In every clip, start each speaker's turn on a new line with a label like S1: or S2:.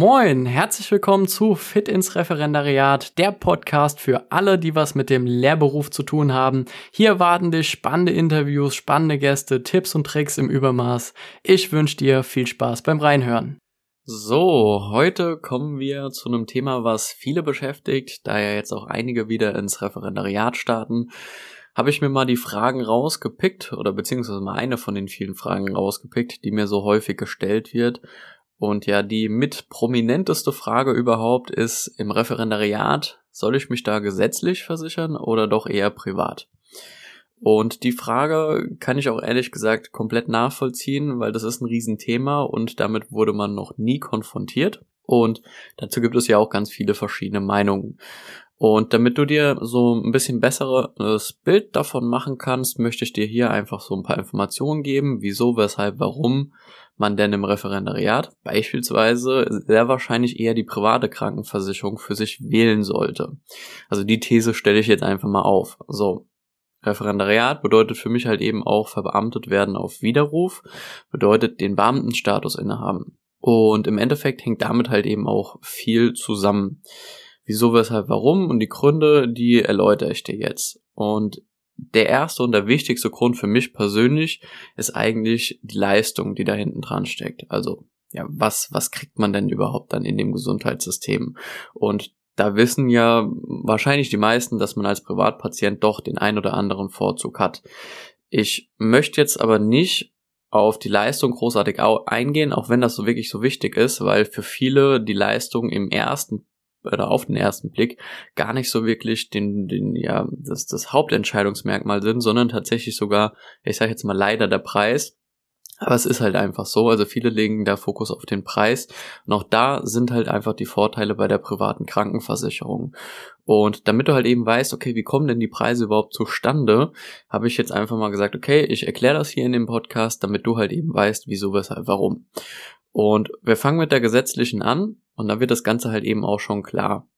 S1: Moin, herzlich willkommen zu Fit ins Referendariat, der Podcast für alle, die was mit dem Lehrberuf zu tun haben. Hier warten dich spannende Interviews, spannende Gäste, Tipps und Tricks im Übermaß. Ich wünsche dir viel Spaß beim Reinhören. So, heute kommen wir zu einem Thema, was viele beschäftigt, da ja jetzt auch einige wieder ins Referendariat starten habe ich mir mal die Fragen rausgepickt oder beziehungsweise mal eine von den vielen Fragen rausgepickt, die mir so häufig gestellt wird und ja, die mit prominenteste Frage überhaupt ist im Referendariat, soll ich mich da gesetzlich versichern oder doch eher privat? Und die Frage kann ich auch ehrlich gesagt komplett nachvollziehen, weil das ist ein Riesenthema und damit wurde man noch nie konfrontiert. Und dazu gibt es ja auch ganz viele verschiedene Meinungen. Und damit du dir so ein bisschen besseres Bild davon machen kannst, möchte ich dir hier einfach so ein paar Informationen geben, wieso, weshalb, warum man denn im Referendariat beispielsweise sehr wahrscheinlich eher die private Krankenversicherung für sich wählen sollte. Also die These stelle ich jetzt einfach mal auf. So. Referendariat bedeutet für mich halt eben auch verbeamtet werden auf Widerruf, bedeutet den Beamtenstatus innehaben. Und im Endeffekt hängt damit halt eben auch viel zusammen. Wieso, weshalb, warum und die Gründe, die erläutere ich dir jetzt. Und der erste und der wichtigste Grund für mich persönlich ist eigentlich die Leistung, die da hinten dran steckt. Also, ja, was, was kriegt man denn überhaupt dann in dem Gesundheitssystem? Und da wissen ja wahrscheinlich die meisten, dass man als Privatpatient doch den ein oder anderen Vorzug hat. Ich möchte jetzt aber nicht auf die Leistung großartig eingehen, auch wenn das so wirklich so wichtig ist, weil für viele die Leistung im ersten oder auf den ersten Blick gar nicht so wirklich den, den ja, das, das Hauptentscheidungsmerkmal sind, sondern tatsächlich sogar, ich sage jetzt mal leider der Preis. Aber es ist halt einfach so, also viele legen da Fokus auf den Preis. Und auch da sind halt einfach die Vorteile bei der privaten Krankenversicherung. Und damit du halt eben weißt, okay, wie kommen denn die Preise überhaupt zustande, habe ich jetzt einfach mal gesagt, okay, ich erkläre das hier in dem Podcast, damit du halt eben weißt, wieso, weshalb, warum. Und wir fangen mit der gesetzlichen an und da wird das Ganze halt eben auch schon klar.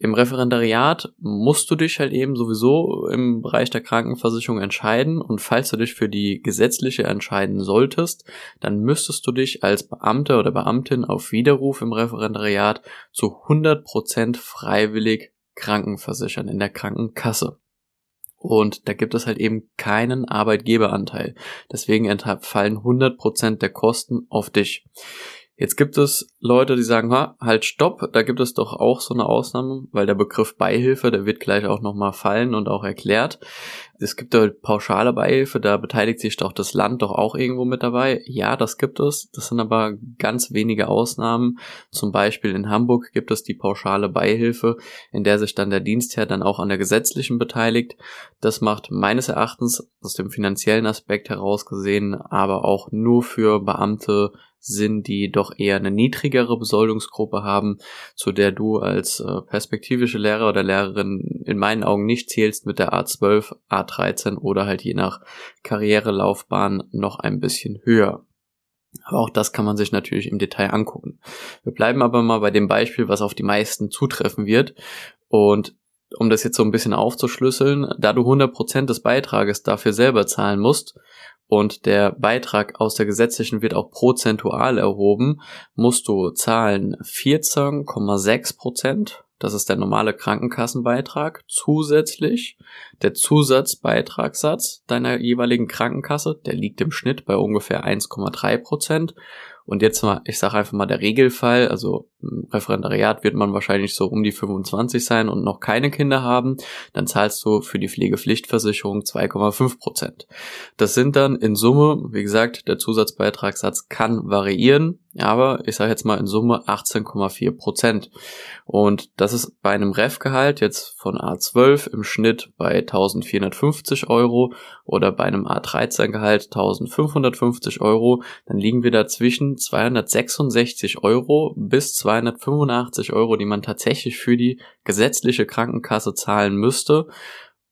S1: Im Referendariat musst du dich halt eben sowieso im Bereich der Krankenversicherung entscheiden und falls du dich für die gesetzliche entscheiden solltest, dann müsstest du dich als Beamter oder Beamtin auf Widerruf im Referendariat zu 100% freiwillig krankenversichern in der Krankenkasse. Und da gibt es halt eben keinen Arbeitgeberanteil. Deswegen entfallen 100% der Kosten auf dich. Jetzt gibt es Leute, die sagen, ha, halt stopp, da gibt es doch auch so eine Ausnahme, weil der Begriff Beihilfe, der wird gleich auch nochmal fallen und auch erklärt. Es gibt halt pauschale Beihilfe, da beteiligt sich doch das Land doch auch irgendwo mit dabei. Ja, das gibt es. Das sind aber ganz wenige Ausnahmen. Zum Beispiel in Hamburg gibt es die pauschale Beihilfe, in der sich dann der Dienstherr dann auch an der gesetzlichen beteiligt. Das macht meines Erachtens aus dem finanziellen Aspekt heraus gesehen, aber auch nur für Beamte sind, die doch eher eine niedrigere Besoldungsgruppe haben, zu der du als äh, perspektivische Lehrer oder Lehrerin in meinen Augen nicht zählst mit der A12, A13 oder halt je nach Karrierelaufbahn noch ein bisschen höher. Aber auch das kann man sich natürlich im Detail angucken. Wir bleiben aber mal bei dem Beispiel, was auf die meisten zutreffen wird. Und um das jetzt so ein bisschen aufzuschlüsseln, da du 100% des Beitrages dafür selber zahlen musst und der Beitrag aus der gesetzlichen wird auch prozentual erhoben, musst du zahlen 14,6 Prozent. Das ist der normale Krankenkassenbeitrag. Zusätzlich der Zusatzbeitragssatz deiner jeweiligen Krankenkasse, der liegt im Schnitt bei ungefähr 1,3 Prozent. Und jetzt mal, ich sage einfach mal der Regelfall, also im Referendariat wird man wahrscheinlich so um die 25 sein und noch keine Kinder haben, dann zahlst du für die Pflegepflichtversicherung 2,5 Prozent. Das sind dann in Summe, wie gesagt, der Zusatzbeitragssatz kann variieren, aber ich sage jetzt mal in Summe 18,4 Prozent. Und das ist bei einem Ref-Gehalt jetzt von A12 im Schnitt bei 1450 Euro oder bei einem A13-Gehalt 1550 Euro, dann liegen wir dazwischen 266 Euro bis 285 Euro, die man tatsächlich für die gesetzliche Krankenkasse zahlen müsste.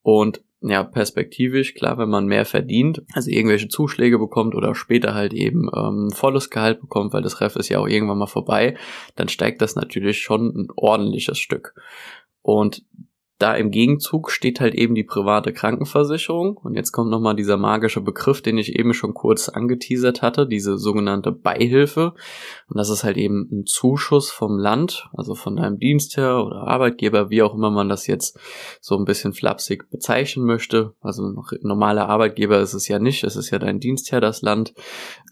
S1: Und ja, perspektivisch, klar, wenn man mehr verdient, also irgendwelche Zuschläge bekommt oder später halt eben ähm, volles Gehalt bekommt, weil das Ref ist ja auch irgendwann mal vorbei, dann steigt das natürlich schon ein ordentliches Stück. Und da im Gegenzug steht halt eben die private Krankenversicherung. Und jetzt kommt nochmal dieser magische Begriff, den ich eben schon kurz angeteasert hatte, diese sogenannte Beihilfe. Und das ist halt eben ein Zuschuss vom Land, also von deinem Dienstherr oder Arbeitgeber, wie auch immer man das jetzt so ein bisschen flapsig bezeichnen möchte. Also normaler Arbeitgeber ist es ja nicht, es ist ja dein Dienstherr, das Land.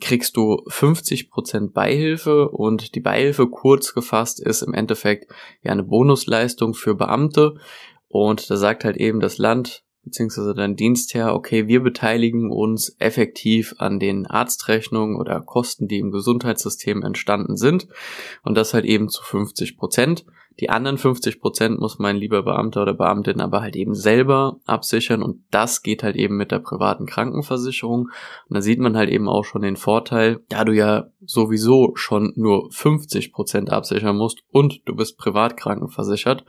S1: Kriegst du 50 Prozent Beihilfe und die Beihilfe kurz gefasst ist im Endeffekt ja eine Bonusleistung für Beamte und da sagt halt eben das Land beziehungsweise dein Dienstherr, okay, wir beteiligen uns effektiv an den Arztrechnungen oder Kosten, die im Gesundheitssystem entstanden sind. Und das halt eben zu 50 Prozent. Die anderen 50 Prozent muss mein lieber Beamter oder Beamtin aber halt eben selber absichern und das geht halt eben mit der privaten Krankenversicherung. Und da sieht man halt eben auch schon den Vorteil, da du ja sowieso schon nur 50 Prozent absichern musst und du bist privat krankenversichert.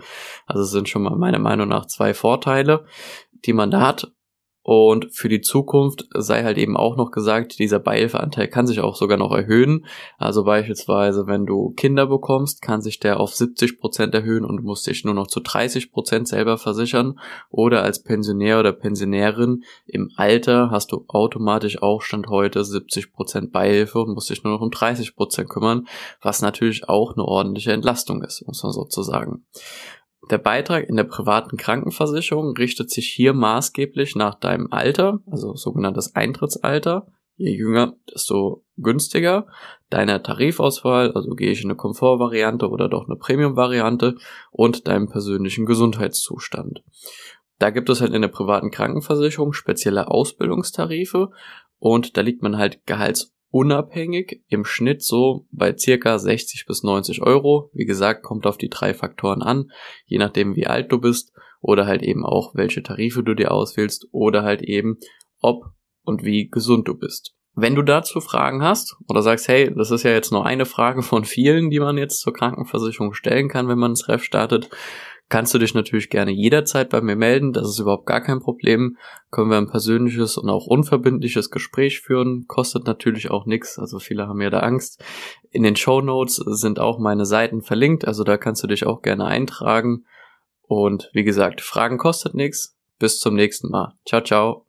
S1: Also es sind schon mal meiner Meinung nach zwei Vorteile, die man da hat. Und für die Zukunft sei halt eben auch noch gesagt, dieser Beihilfeanteil kann sich auch sogar noch erhöhen. Also beispielsweise, wenn du Kinder bekommst, kann sich der auf 70 Prozent erhöhen und musst dich nur noch zu 30 Prozent selber versichern. Oder als Pensionär oder Pensionärin im Alter hast du automatisch auch Stand heute 70 Prozent Beihilfe und musst dich nur noch um 30 Prozent kümmern, was natürlich auch eine ordentliche Entlastung ist, muss man sozusagen. Der Beitrag in der privaten Krankenversicherung richtet sich hier maßgeblich nach deinem Alter, also sogenanntes Eintrittsalter. Je jünger, desto günstiger. Deiner Tarifauswahl, also gehe ich in eine Komfortvariante oder doch eine Premium-Variante und deinem persönlichen Gesundheitszustand. Da gibt es halt in der privaten Krankenversicherung spezielle Ausbildungstarife und da liegt man halt gehalts unabhängig im Schnitt so bei circa 60 bis 90 Euro. Wie gesagt, kommt auf die drei Faktoren an, je nachdem wie alt du bist oder halt eben auch welche Tarife du dir auswählst oder halt eben ob und wie gesund du bist. Wenn du dazu Fragen hast oder sagst, hey, das ist ja jetzt nur eine Frage von vielen, die man jetzt zur Krankenversicherung stellen kann, wenn man ins Ref startet, kannst du dich natürlich gerne jederzeit bei mir melden. Das ist überhaupt gar kein Problem. Können wir ein persönliches und auch unverbindliches Gespräch führen. Kostet natürlich auch nichts. Also viele haben ja da Angst. In den Show Notes sind auch meine Seiten verlinkt. Also da kannst du dich auch gerne eintragen. Und wie gesagt, Fragen kostet nichts. Bis zum nächsten Mal. Ciao, ciao.